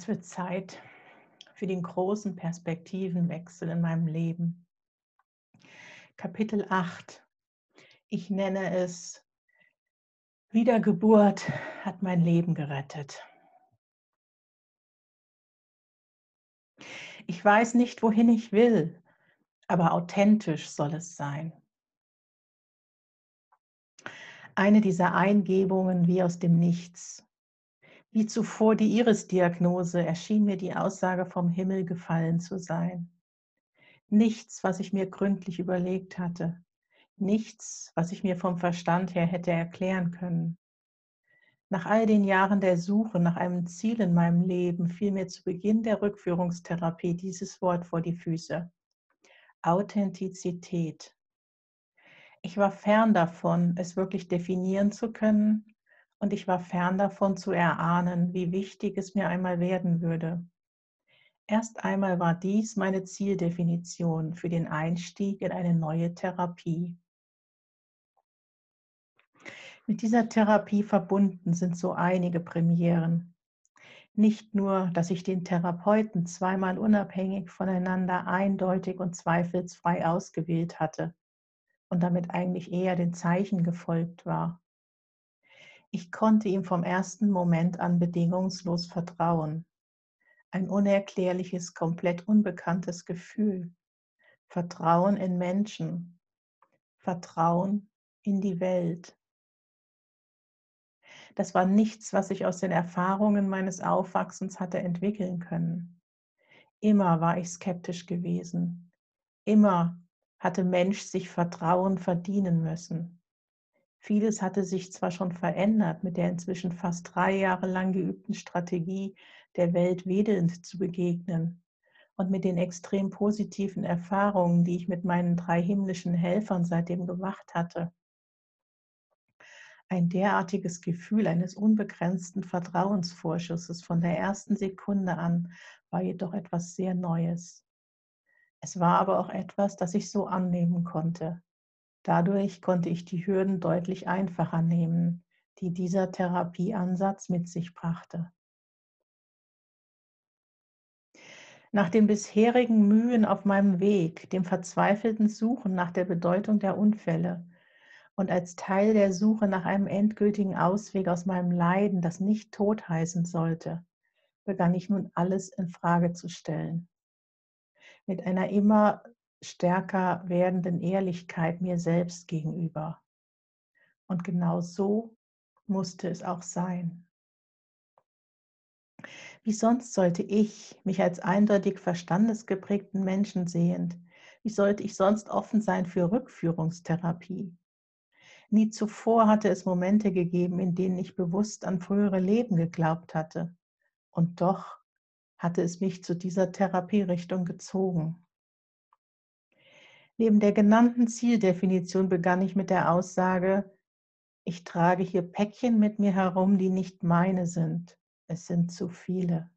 Es wird Zeit für den großen Perspektivenwechsel in meinem Leben. Kapitel 8. Ich nenne es Wiedergeburt hat mein Leben gerettet. Ich weiß nicht, wohin ich will, aber authentisch soll es sein. Eine dieser Eingebungen wie aus dem Nichts. Wie zuvor die Iris-Diagnose erschien mir die Aussage vom Himmel gefallen zu sein. Nichts, was ich mir gründlich überlegt hatte. Nichts, was ich mir vom Verstand her hätte erklären können. Nach all den Jahren der Suche nach einem Ziel in meinem Leben fiel mir zu Beginn der Rückführungstherapie dieses Wort vor die Füße. Authentizität. Ich war fern davon, es wirklich definieren zu können, und ich war fern davon zu erahnen, wie wichtig es mir einmal werden würde. Erst einmal war dies meine Zieldefinition für den Einstieg in eine neue Therapie. Mit dieser Therapie verbunden sind so einige Premieren. Nicht nur, dass ich den Therapeuten zweimal unabhängig voneinander eindeutig und zweifelsfrei ausgewählt hatte und damit eigentlich eher den Zeichen gefolgt war. Ich konnte ihm vom ersten Moment an bedingungslos vertrauen. Ein unerklärliches, komplett unbekanntes Gefühl. Vertrauen in Menschen. Vertrauen in die Welt. Das war nichts, was ich aus den Erfahrungen meines Aufwachsens hatte entwickeln können. Immer war ich skeptisch gewesen. Immer hatte Mensch sich Vertrauen verdienen müssen. Vieles hatte sich zwar schon verändert, mit der inzwischen fast drei Jahre lang geübten Strategie, der Welt wedelnd zu begegnen und mit den extrem positiven Erfahrungen, die ich mit meinen drei himmlischen Helfern seitdem gemacht hatte. Ein derartiges Gefühl eines unbegrenzten Vertrauensvorschusses von der ersten Sekunde an war jedoch etwas sehr Neues. Es war aber auch etwas, das ich so annehmen konnte, Dadurch konnte ich die Hürden deutlich einfacher nehmen, die dieser Therapieansatz mit sich brachte. Nach den bisherigen Mühen auf meinem Weg, dem verzweifelten Suchen nach der Bedeutung der Unfälle und als Teil der Suche nach einem endgültigen Ausweg aus meinem Leiden, das nicht tot heißen sollte, begann ich nun alles in Frage zu stellen. Mit einer immer stärker werdenden Ehrlichkeit mir selbst gegenüber. Und genau so musste es auch sein. Wie sonst sollte ich mich als eindeutig verstandesgeprägten Menschen sehend, wie sollte ich sonst offen sein für Rückführungstherapie? Nie zuvor hatte es Momente gegeben, in denen ich bewusst an frühere Leben geglaubt hatte. Und doch hatte es mich zu dieser Therapierichtung gezogen. Neben der genannten Zieldefinition begann ich mit der Aussage, ich trage hier Päckchen mit mir herum, die nicht meine sind. Es sind zu viele.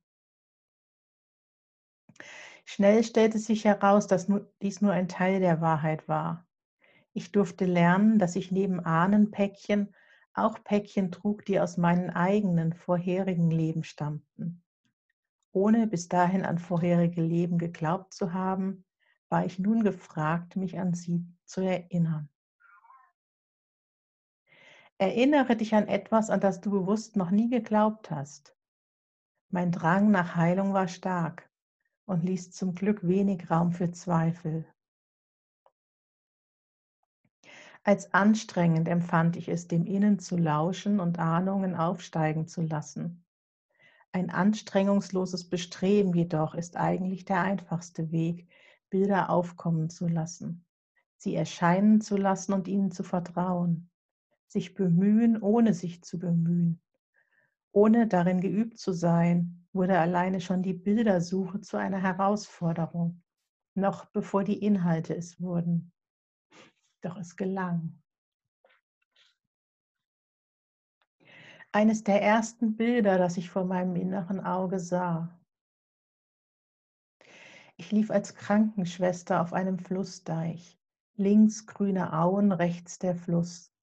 Schnell stellte sich heraus, dass dies nur ein Teil der Wahrheit war. Ich durfte lernen, dass ich neben Ahnenpäckchen auch Päckchen trug, die aus meinen eigenen vorherigen Leben stammten. Ohne bis dahin an vorherige Leben geglaubt zu haben, war ich nun gefragt, mich an sie zu erinnern. Erinnere dich an etwas, an das du bewusst noch nie geglaubt hast. Mein Drang nach Heilung war stark und ließ zum Glück wenig Raum für Zweifel. Als anstrengend empfand ich es, dem Innen zu lauschen und Ahnungen aufsteigen zu lassen. Ein anstrengungsloses Bestreben jedoch ist eigentlich der einfachste Weg, Bilder aufkommen zu lassen, sie erscheinen zu lassen und ihnen zu vertrauen, sich bemühen, ohne sich zu bemühen. Ohne darin geübt zu sein, wurde alleine schon die Bildersuche zu einer Herausforderung, noch bevor die Inhalte es wurden. Doch es gelang. Eines der ersten Bilder, das ich vor meinem inneren Auge sah, ich lief als Krankenschwester auf einem Flussdeich. Links grüne Auen, rechts der Fluss.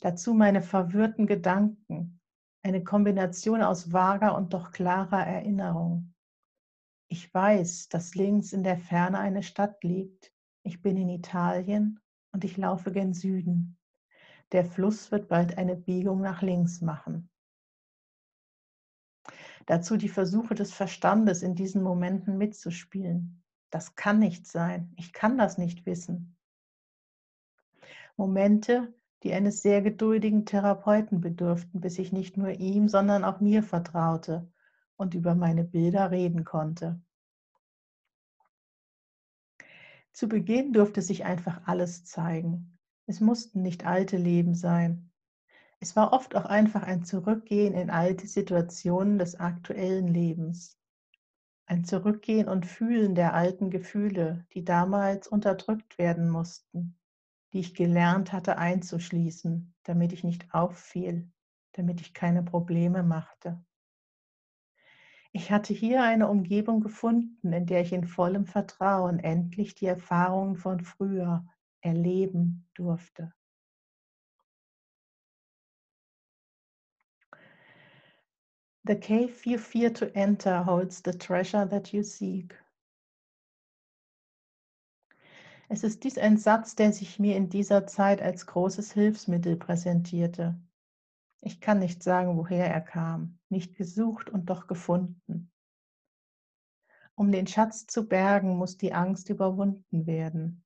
Dazu meine verwirrten Gedanken. Eine Kombination aus vager und doch klarer Erinnerung. Ich weiß, dass links in der Ferne eine Stadt liegt. Ich bin in Italien und ich laufe gen Süden. Der Fluss wird bald eine Biegung nach links machen. Dazu die Versuche des Verstandes in diesen Momenten mitzuspielen. Das kann nicht sein. Ich kann das nicht wissen. Momente, die eines sehr geduldigen Therapeuten bedurften, bis ich nicht nur ihm, sondern auch mir vertraute und über meine Bilder reden konnte. Zu Beginn durfte sich einfach alles zeigen. Es mussten nicht alte Leben sein. Es war oft auch einfach ein Zurückgehen in alte Situationen des aktuellen Lebens. Ein Zurückgehen und Fühlen der alten Gefühle, die damals unterdrückt werden mussten, die ich gelernt hatte einzuschließen, damit ich nicht auffiel, damit ich keine Probleme machte. Ich hatte hier eine Umgebung gefunden, in der ich in vollem Vertrauen endlich die Erfahrungen von früher erleben durfte. The cave you fear to enter holds the treasure that you seek. Es ist dies ein Satz, der sich mir in dieser Zeit als großes Hilfsmittel präsentierte. Ich kann nicht sagen, woher er kam, nicht gesucht und doch gefunden. Um den Schatz zu bergen, muss die Angst überwunden werden.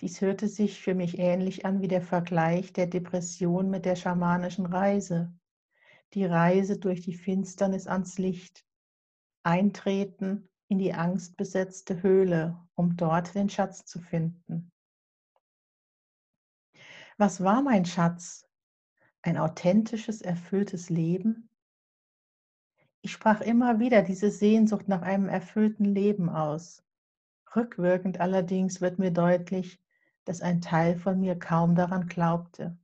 Dies hörte sich für mich ähnlich an wie der Vergleich der Depression mit der schamanischen Reise. Die Reise durch die Finsternis ans Licht. Eintreten in die angstbesetzte Höhle, um dort den Schatz zu finden. Was war mein Schatz? ein authentisches, erfülltes Leben? Ich sprach immer wieder diese Sehnsucht nach einem erfüllten Leben aus. Rückwirkend allerdings wird mir deutlich, dass ein Teil von mir kaum daran glaubte.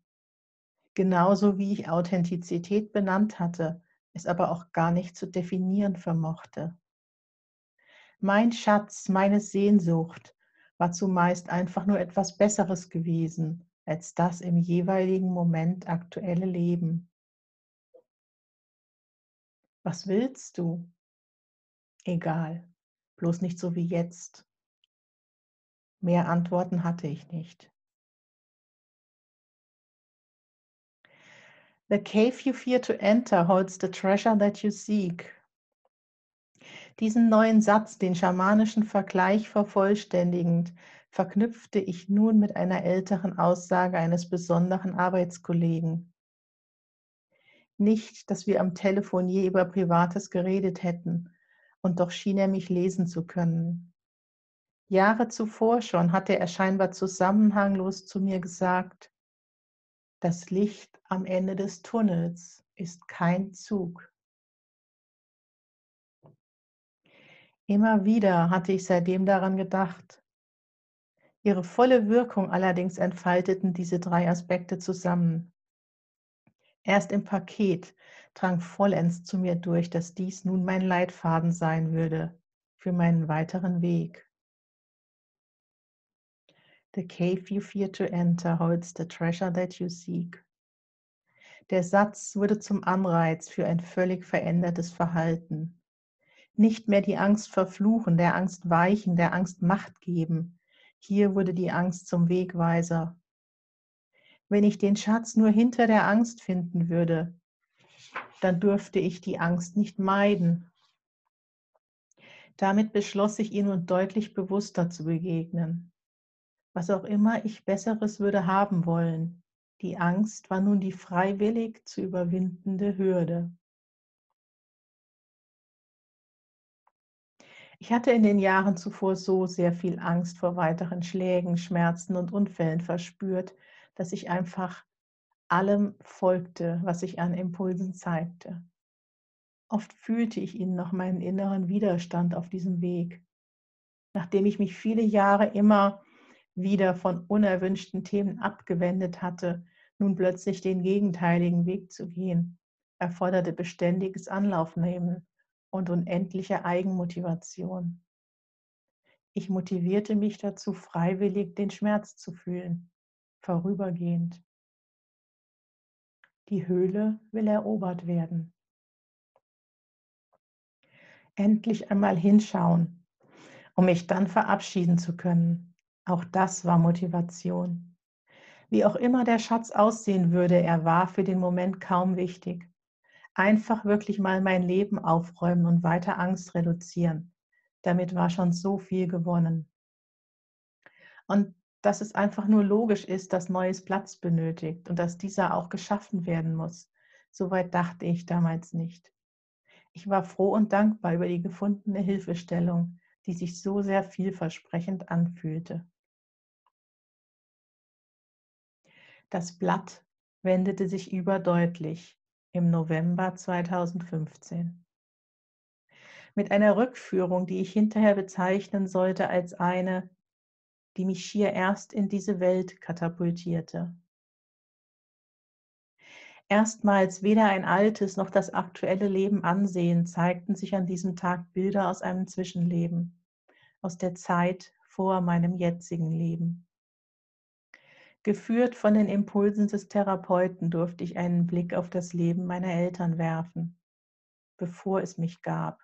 Genauso wie ich Authentizität benannt hatte, es aber auch gar nicht zu definieren vermochte. Mein Schatz, meine Sehnsucht war zumeist einfach nur etwas Besseres gewesen, als das im jeweiligen Moment aktuelle Leben. Was willst du? Egal, bloß nicht so wie jetzt. Mehr Antworten hatte ich nicht. The cave you fear to enter holds the treasure that you seek. Diesen neuen Satz, den schamanischen Vergleich vervollständigend, verknüpfte ich nun mit einer älteren Aussage eines besonderen Arbeitskollegen. Nicht, dass wir am Telefon je über Privates geredet hätten, und doch schien er mich lesen zu können. Jahre zuvor schon hatte er scheinbar zusammenhanglos zu mir gesagt, das Licht am Ende des Tunnels ist kein Zug. Immer wieder hatte ich seitdem daran gedacht, Ihre volle Wirkung allerdings entfalteten diese drei Aspekte zusammen. Erst im Paket drang vollends zu mir durch, dass dies nun mein Leitfaden sein würde für meinen weiteren Weg. The cave you fear to enter holds the treasure that you seek. Der Satz wurde zum Anreiz für ein völlig verändertes Verhalten. Nicht mehr die Angst verfluchen, der Angst weichen, der Angst Macht geben, hier wurde die Angst zum Wegweiser. Wenn ich den Schatz nur hinter der Angst finden würde, dann dürfte ich die Angst nicht meiden. Damit beschloss ich ihr nun deutlich bewusster zu begegnen. Was auch immer ich Besseres würde haben wollen, die Angst war nun die freiwillig zu überwindende Hürde. Ich hatte in den Jahren zuvor so sehr viel Angst vor weiteren Schlägen, Schmerzen und Unfällen verspürt, dass ich einfach allem folgte, was sich an Impulsen zeigte. Oft fühlte ich ihn noch meinen inneren Widerstand auf diesem Weg. Nachdem ich mich viele Jahre immer wieder von unerwünschten Themen abgewendet hatte, nun plötzlich den gegenteiligen Weg zu gehen, erforderte beständiges Anlaufnehmen und unendliche Eigenmotivation. Ich motivierte mich dazu, freiwillig den Schmerz zu fühlen, vorübergehend. Die Höhle will erobert werden. Endlich einmal hinschauen, um mich dann verabschieden zu können. Auch das war Motivation. Wie auch immer der Schatz aussehen würde, er war für den Moment kaum wichtig. Einfach wirklich mal mein Leben aufräumen und weiter Angst reduzieren. Damit war schon so viel gewonnen. Und dass es einfach nur logisch ist, dass Neues Platz benötigt und dass dieser auch geschaffen werden muss. Soweit dachte ich damals nicht. Ich war froh und dankbar über die gefundene Hilfestellung, die sich so sehr vielversprechend anfühlte. Das Blatt wendete sich überdeutlich im November 2015. Mit einer Rückführung, die ich hinterher bezeichnen sollte als eine, die mich schier erst in diese Welt katapultierte. Erstmals weder ein altes noch das aktuelle Leben ansehen, zeigten sich an diesem Tag Bilder aus einem Zwischenleben, aus der Zeit vor meinem jetzigen Leben. Geführt von den Impulsen des Therapeuten durfte ich einen Blick auf das Leben meiner Eltern werfen, bevor es mich gab.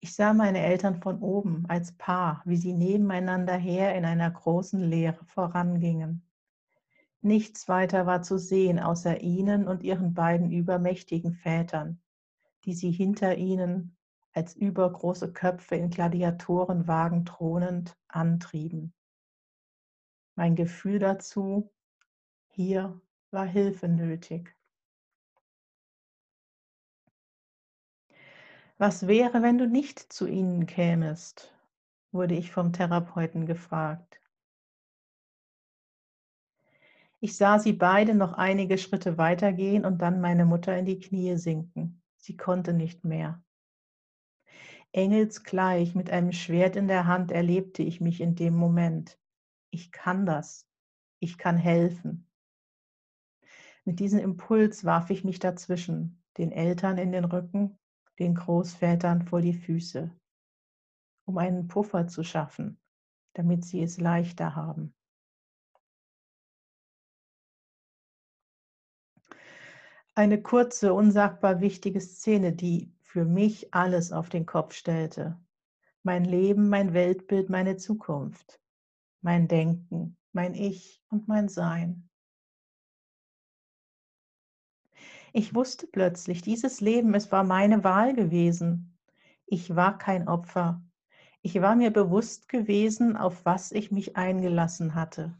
Ich sah meine Eltern von oben als Paar, wie sie nebeneinander her in einer großen Leere vorangingen. Nichts weiter war zu sehen außer ihnen und ihren beiden übermächtigen Vätern, die sie hinter ihnen als übergroße Köpfe in Gladiatorenwagen thronend antrieben. Mein Gefühl dazu, hier war Hilfe nötig. Was wäre, wenn du nicht zu ihnen kämest? wurde ich vom Therapeuten gefragt. Ich sah sie beide noch einige Schritte weitergehen und dann meine Mutter in die Knie sinken. Sie konnte nicht mehr. Engelsgleich mit einem Schwert in der Hand erlebte ich mich in dem Moment. Ich kann das. Ich kann helfen. Mit diesem Impuls warf ich mich dazwischen, den Eltern in den Rücken, den Großvätern vor die Füße, um einen Puffer zu schaffen, damit sie es leichter haben. Eine kurze, unsagbar wichtige Szene, die für mich alles auf den Kopf stellte. Mein Leben, mein Weltbild, meine Zukunft, mein Denken, mein Ich und mein Sein. Ich wusste plötzlich, dieses Leben, es war meine Wahl gewesen. Ich war kein Opfer. Ich war mir bewusst gewesen, auf was ich mich eingelassen hatte.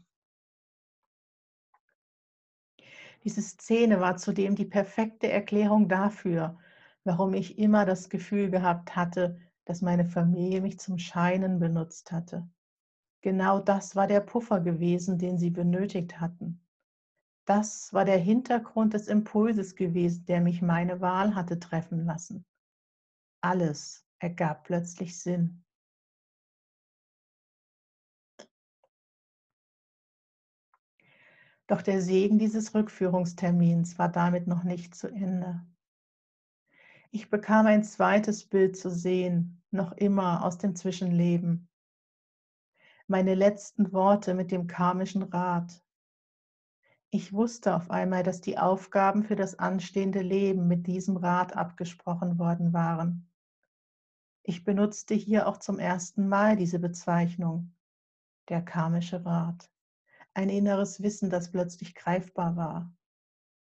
Diese Szene war zudem die perfekte Erklärung dafür, warum ich immer das Gefühl gehabt hatte, dass meine Familie mich zum Scheinen benutzt hatte. Genau das war der Puffer gewesen, den sie benötigt hatten. Das war der Hintergrund des Impulses gewesen, der mich meine Wahl hatte treffen lassen. Alles ergab plötzlich Sinn. Doch der Segen dieses Rückführungstermins war damit noch nicht zu Ende. Ich bekam ein zweites Bild zu sehen, noch immer aus dem Zwischenleben. Meine letzten Worte mit dem karmischen Rat. Ich wusste auf einmal, dass die Aufgaben für das anstehende Leben mit diesem Rat abgesprochen worden waren. Ich benutzte hier auch zum ersten Mal diese Bezeichnung, der karmische Rat ein inneres Wissen, das plötzlich greifbar war.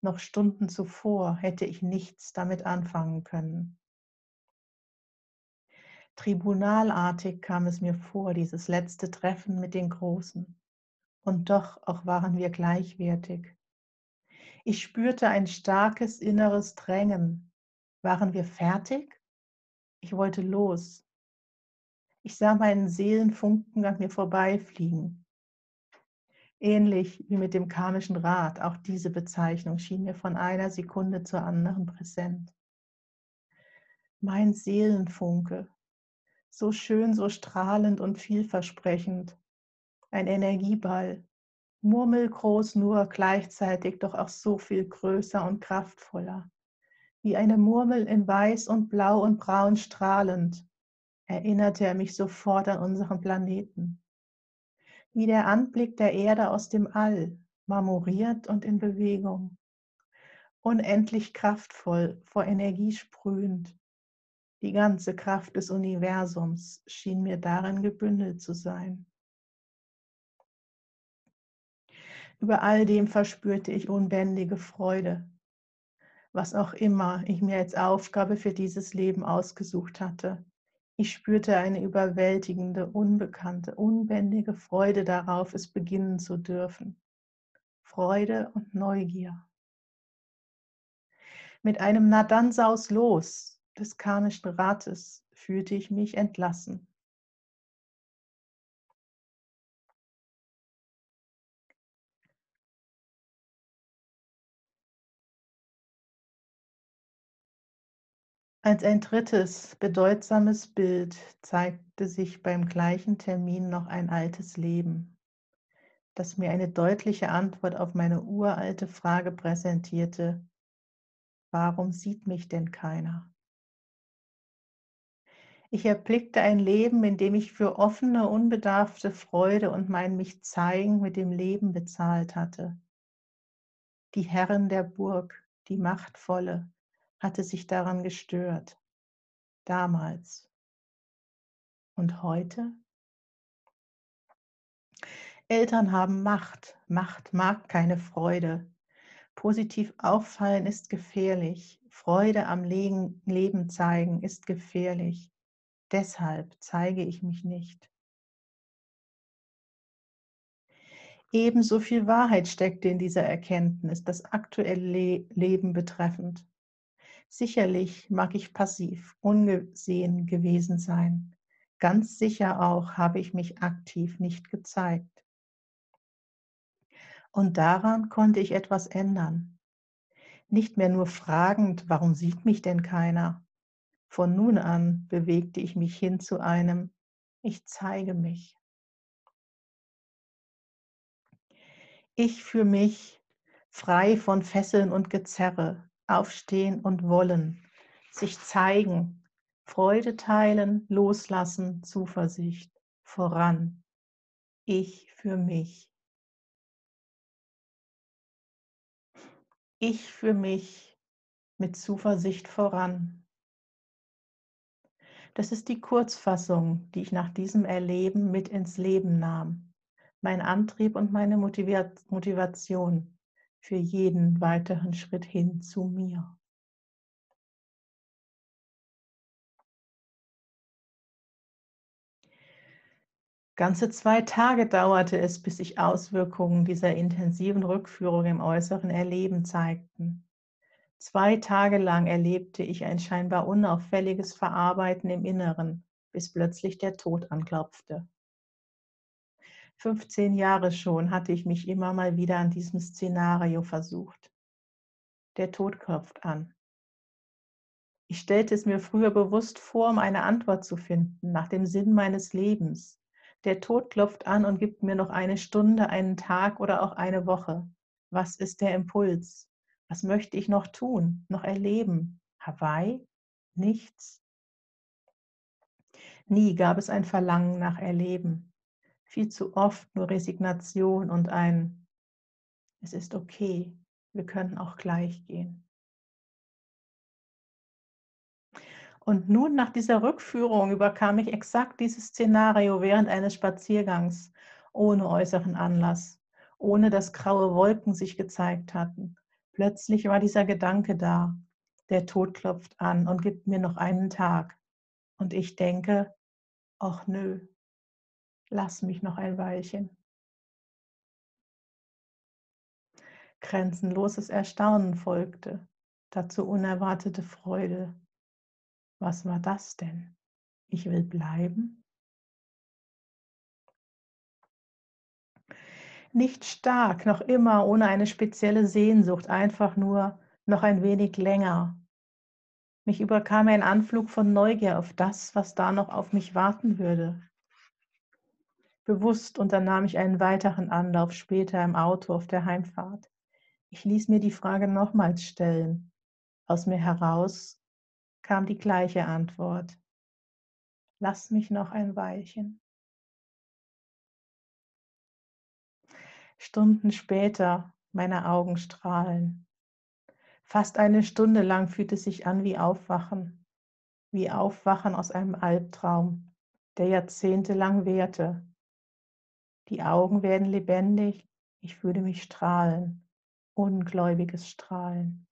Noch Stunden zuvor hätte ich nichts damit anfangen können. Tribunalartig kam es mir vor, dieses letzte Treffen mit den Großen. Und doch auch waren wir gleichwertig. Ich spürte ein starkes inneres Drängen. Waren wir fertig? Ich wollte los. Ich sah meinen Seelenfunken an mir vorbeifliegen. Ähnlich wie mit dem karmischen Rad, auch diese Bezeichnung schien mir von einer Sekunde zur anderen präsent. Mein Seelenfunke, so schön, so strahlend und vielversprechend, ein Energieball, murmelgroß nur gleichzeitig, doch auch so viel größer und kraftvoller, wie eine Murmel in weiß und blau und braun strahlend, erinnerte er mich sofort an unseren Planeten. Wie der Anblick der Erde aus dem All, marmoriert und in Bewegung, unendlich kraftvoll, vor Energie sprühend. Die ganze Kraft des Universums schien mir darin gebündelt zu sein. Über all dem verspürte ich unbändige Freude, was auch immer ich mir als Aufgabe für dieses Leben ausgesucht hatte. Ich spürte eine überwältigende, unbekannte, unbändige Freude darauf, es beginnen zu dürfen. Freude und Neugier. Mit einem Na dann saus los des karmischen Rates fühlte ich mich entlassen. Als ein drittes bedeutsames Bild zeigte sich beim gleichen Termin noch ein altes Leben, das mir eine deutliche Antwort auf meine uralte Frage präsentierte, warum sieht mich denn keiner? Ich erblickte ein Leben, in dem ich für offene, unbedarfte Freude und mein mich zeigen mit dem Leben bezahlt hatte. Die Herrin der Burg, die Machtvolle, hatte sich daran gestört. Damals. Und heute? Eltern haben Macht. Macht mag keine Freude. Positiv auffallen ist gefährlich. Freude am Leben zeigen ist gefährlich. Deshalb zeige ich mich nicht. Ebenso viel Wahrheit steckte in dieser Erkenntnis, das aktuelle Leben betreffend. Sicherlich mag ich passiv, ungesehen gewesen sein. Ganz sicher auch habe ich mich aktiv nicht gezeigt. Und daran konnte ich etwas ändern. Nicht mehr nur fragend, warum sieht mich denn keiner? Von nun an bewegte ich mich hin zu einem, ich zeige mich. Ich für mich frei von Fesseln und Gezerre, aufstehen und wollen, sich zeigen, Freude teilen, loslassen, Zuversicht, voran. Ich für mich. Ich für mich mit Zuversicht voran. Das ist die Kurzfassung, die ich nach diesem Erleben mit ins Leben nahm. Mein Antrieb und meine Motivation für jeden weiteren Schritt hin zu mir. Ganze zwei Tage dauerte es, bis sich Auswirkungen dieser intensiven Rückführung im äußeren Erleben zeigten. Zwei Tage lang erlebte ich ein scheinbar unauffälliges Verarbeiten im Inneren, bis plötzlich der Tod anklopfte. 15 Jahre schon hatte ich mich immer mal wieder an diesem Szenario versucht. Der Tod klopft an. Ich stellte es mir früher bewusst vor, um eine Antwort zu finden nach dem Sinn meines Lebens. Der Tod klopft an und gibt mir noch eine Stunde, einen Tag oder auch eine Woche. Was ist der Impuls? Was möchte ich noch tun, noch erleben? Hawaii? Nichts? Nie gab es ein Verlangen nach Erleben viel zu oft nur Resignation und ein, es ist okay, wir können auch gleich gehen. Und nun nach dieser Rückführung überkam ich exakt dieses Szenario während eines Spaziergangs, ohne äußeren Anlass, ohne dass graue Wolken sich gezeigt hatten. Plötzlich war dieser Gedanke da, der Tod klopft an und gibt mir noch einen Tag. Und ich denke, ach nö, Lass mich noch ein Weilchen. Grenzenloses Erstaunen folgte, dazu unerwartete Freude. Was war das denn? Ich will bleiben? Nicht stark, noch immer ohne eine spezielle Sehnsucht, einfach nur noch ein wenig länger. Mich überkam ein Anflug von Neugier auf das, was da noch auf mich warten würde. Bewusst unternahm ich einen weiteren Anlauf später im Auto auf der Heimfahrt. Ich ließ mir die Frage nochmals stellen. Aus mir heraus kam die gleiche Antwort. Lass mich noch ein Weilchen. Stunden später meine Augen strahlen. Fast eine Stunde lang fühlt es sich an wie Aufwachen, wie Aufwachen aus einem Albtraum, der jahrzehntelang währte. Die Augen werden lebendig, ich fühle mich strahlen, ungläubiges Strahlen.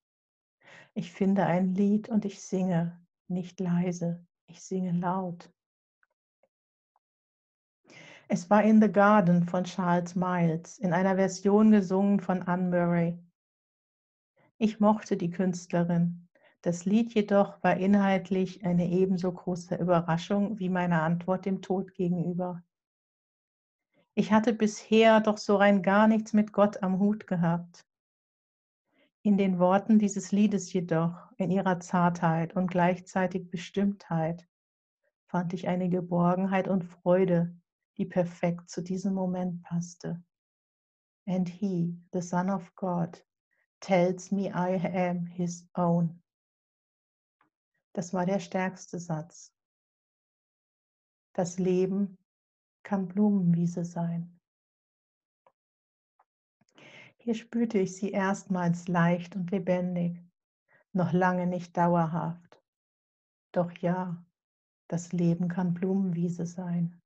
Ich finde ein Lied und ich singe, nicht leise, ich singe laut. Es war In the Garden von Charles Miles, in einer Version gesungen von Anne Murray. Ich mochte die Künstlerin. Das Lied jedoch war inhaltlich eine ebenso große Überraschung wie meine Antwort dem Tod gegenüber. Ich hatte bisher doch so rein gar nichts mit Gott am Hut gehabt. In den Worten dieses Liedes jedoch, in ihrer Zartheit und gleichzeitig Bestimmtheit, fand ich eine Geborgenheit und Freude, die perfekt zu diesem Moment passte. And he, the Son of God, tells me I am his own. Das war der stärkste Satz. Das Leben kann Blumenwiese sein. Hier spürte ich sie erstmals leicht und lebendig, noch lange nicht dauerhaft. Doch ja, das Leben kann Blumenwiese sein.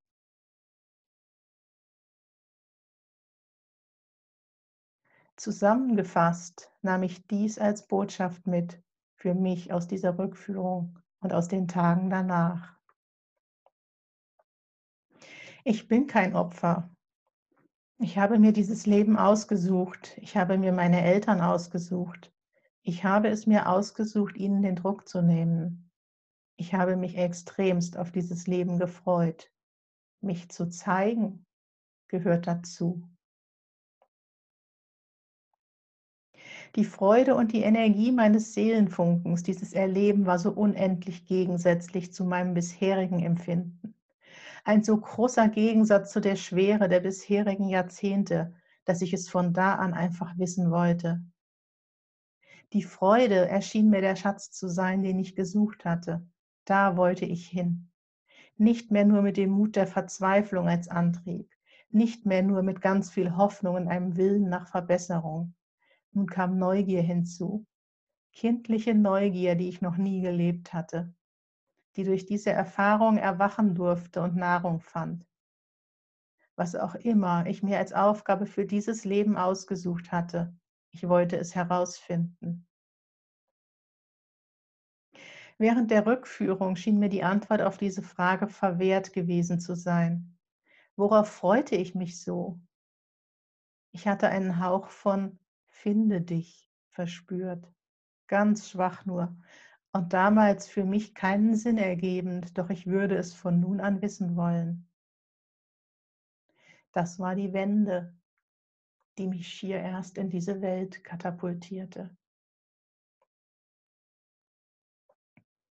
Zusammengefasst nahm ich dies als Botschaft mit für mich aus dieser Rückführung und aus den Tagen danach. Ich bin kein Opfer. Ich habe mir dieses Leben ausgesucht. Ich habe mir meine Eltern ausgesucht. Ich habe es mir ausgesucht, ihnen den Druck zu nehmen. Ich habe mich extremst auf dieses Leben gefreut. Mich zu zeigen gehört dazu. Die Freude und die Energie meines Seelenfunkens, dieses Erleben war so unendlich gegensätzlich zu meinem bisherigen Empfinden. Ein so großer Gegensatz zu der Schwere der bisherigen Jahrzehnte, dass ich es von da an einfach wissen wollte. Die Freude erschien mir der Schatz zu sein, den ich gesucht hatte. Da wollte ich hin. Nicht mehr nur mit dem Mut der Verzweiflung als Antrieb, nicht mehr nur mit ganz viel Hoffnung und einem Willen nach Verbesserung, nun kam Neugier hinzu, kindliche Neugier, die ich noch nie gelebt hatte, die durch diese Erfahrung erwachen durfte und Nahrung fand. Was auch immer ich mir als Aufgabe für dieses Leben ausgesucht hatte, ich wollte es herausfinden. Während der Rückführung schien mir die Antwort auf diese Frage verwehrt gewesen zu sein. Worauf freute ich mich so? Ich hatte einen Hauch von Finde dich verspürt, ganz schwach nur und damals für mich keinen Sinn ergebend, doch ich würde es von nun an wissen wollen. Das war die Wende, die mich schier erst in diese Welt katapultierte.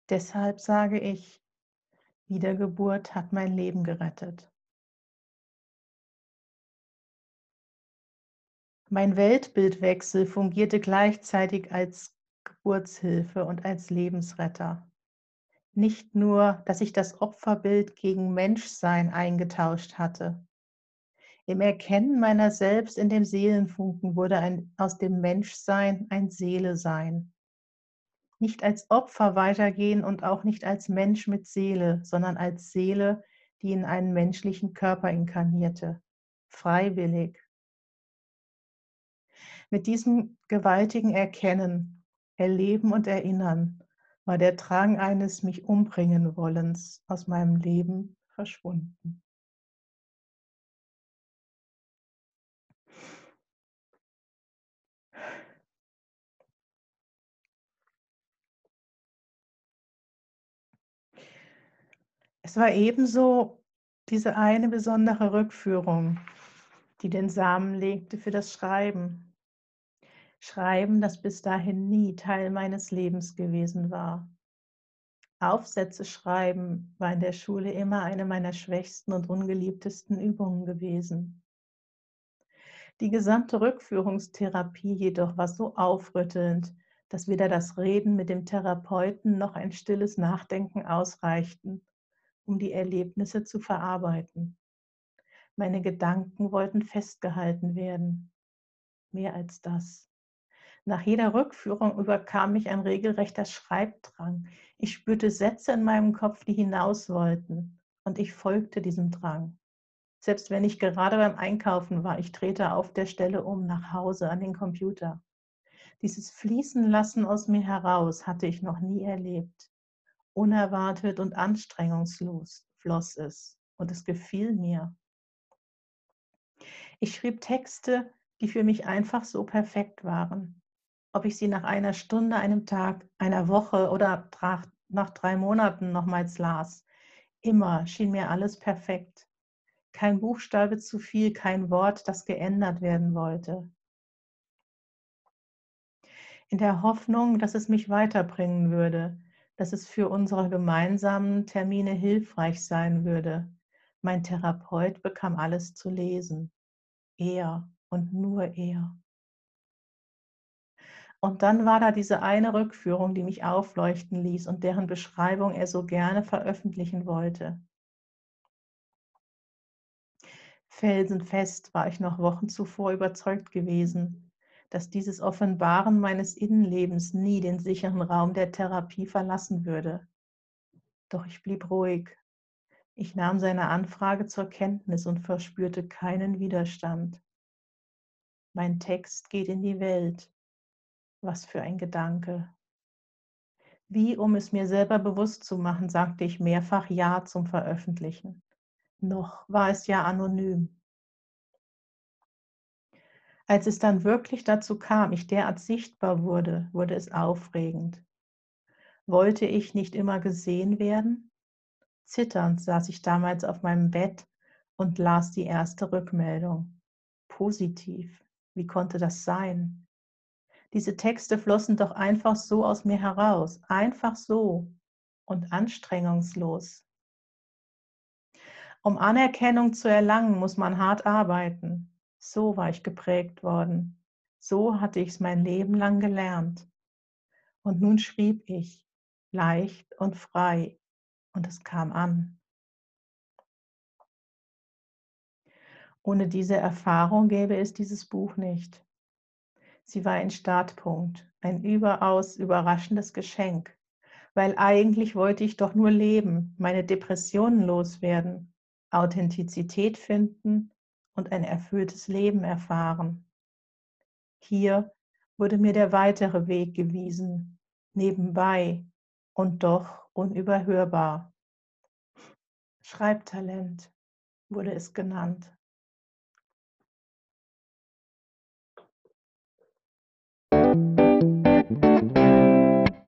Deshalb sage ich, Wiedergeburt hat mein Leben gerettet. Mein Weltbildwechsel fungierte gleichzeitig als Geburtshilfe und als Lebensretter. Nicht nur, dass ich das Opferbild gegen Menschsein eingetauscht hatte. Im Erkennen meiner selbst in dem Seelenfunken wurde ein, aus dem Menschsein ein Seele-Sein. Nicht als Opfer weitergehen und auch nicht als Mensch mit Seele, sondern als Seele, die in einen menschlichen Körper inkarnierte. Freiwillig, mit diesem gewaltigen Erkennen, Erleben und Erinnern war der Drang eines mich umbringen wollens aus meinem Leben verschwunden. Es war ebenso diese eine besondere Rückführung, die den Samen legte für das Schreiben, Schreiben, das bis dahin nie Teil meines Lebens gewesen war. Aufsätze schreiben war in der Schule immer eine meiner schwächsten und ungeliebtesten Übungen gewesen. Die gesamte Rückführungstherapie jedoch war so aufrüttelnd, dass weder das Reden mit dem Therapeuten noch ein stilles Nachdenken ausreichten, um die Erlebnisse zu verarbeiten. Meine Gedanken wollten festgehalten werden. Mehr als das. Nach jeder Rückführung überkam mich ein regelrechter Schreibdrang. Ich spürte Sätze in meinem Kopf, die hinaus wollten, und ich folgte diesem Drang. Selbst wenn ich gerade beim Einkaufen war, ich drehte auf der Stelle um nach Hause an den Computer. Dieses Fließen lassen aus mir heraus hatte ich noch nie erlebt. Unerwartet und anstrengungslos floss es und es gefiel mir. Ich schrieb Texte, die für mich einfach so perfekt waren. Ob ich sie nach einer Stunde, einem Tag, einer Woche oder nach drei Monaten nochmals las, immer schien mir alles perfekt. Kein Buchstabe zu viel, kein Wort, das geändert werden wollte in der Hoffnung, dass es mich weiterbringen würde, dass es für unsere gemeinsamen Termine hilfreich sein würde. Mein Therapeut bekam alles zu lesen. Er und nur er. Und dann war da diese eine Rückführung, die mich aufleuchten ließ und deren Beschreibung er so gerne veröffentlichen wollte. Felsenfest war ich noch Wochen zuvor überzeugt gewesen, dass dieses Offenbaren meines Innenlebens nie den sicheren Raum der Therapie verlassen würde. Doch ich blieb ruhig. Ich nahm seine Anfrage zur Kenntnis und verspürte keinen Widerstand. Mein Text geht in die Welt. Was für ein Gedanke. Wie, um es mir selber bewusst zu machen, sagte ich mehrfach Ja zum Veröffentlichen. Noch war es ja anonym. Als es dann wirklich dazu kam, ich derart sichtbar wurde, wurde es aufregend. Wollte ich nicht immer gesehen werden? Zitternd saß ich damals auf meinem Bett und las die erste Rückmeldung. Positiv. Wie konnte das sein? Diese Texte flossen doch einfach so aus mir heraus, einfach so und anstrengungslos. Um Anerkennung zu erlangen, muss man hart arbeiten. So war ich geprägt worden. So hatte ich es mein Leben lang gelernt. Und nun schrieb ich, leicht und frei, und es kam an. Ohne diese Erfahrung gäbe es dieses Buch nicht. Sie war ein Startpunkt, ein überaus überraschendes Geschenk, weil eigentlich wollte ich doch nur leben, meine Depressionen loswerden, Authentizität finden und ein erfülltes Leben erfahren. Hier wurde mir der weitere Weg gewiesen, nebenbei und doch unüberhörbar. Schreibtalent wurde es genannt.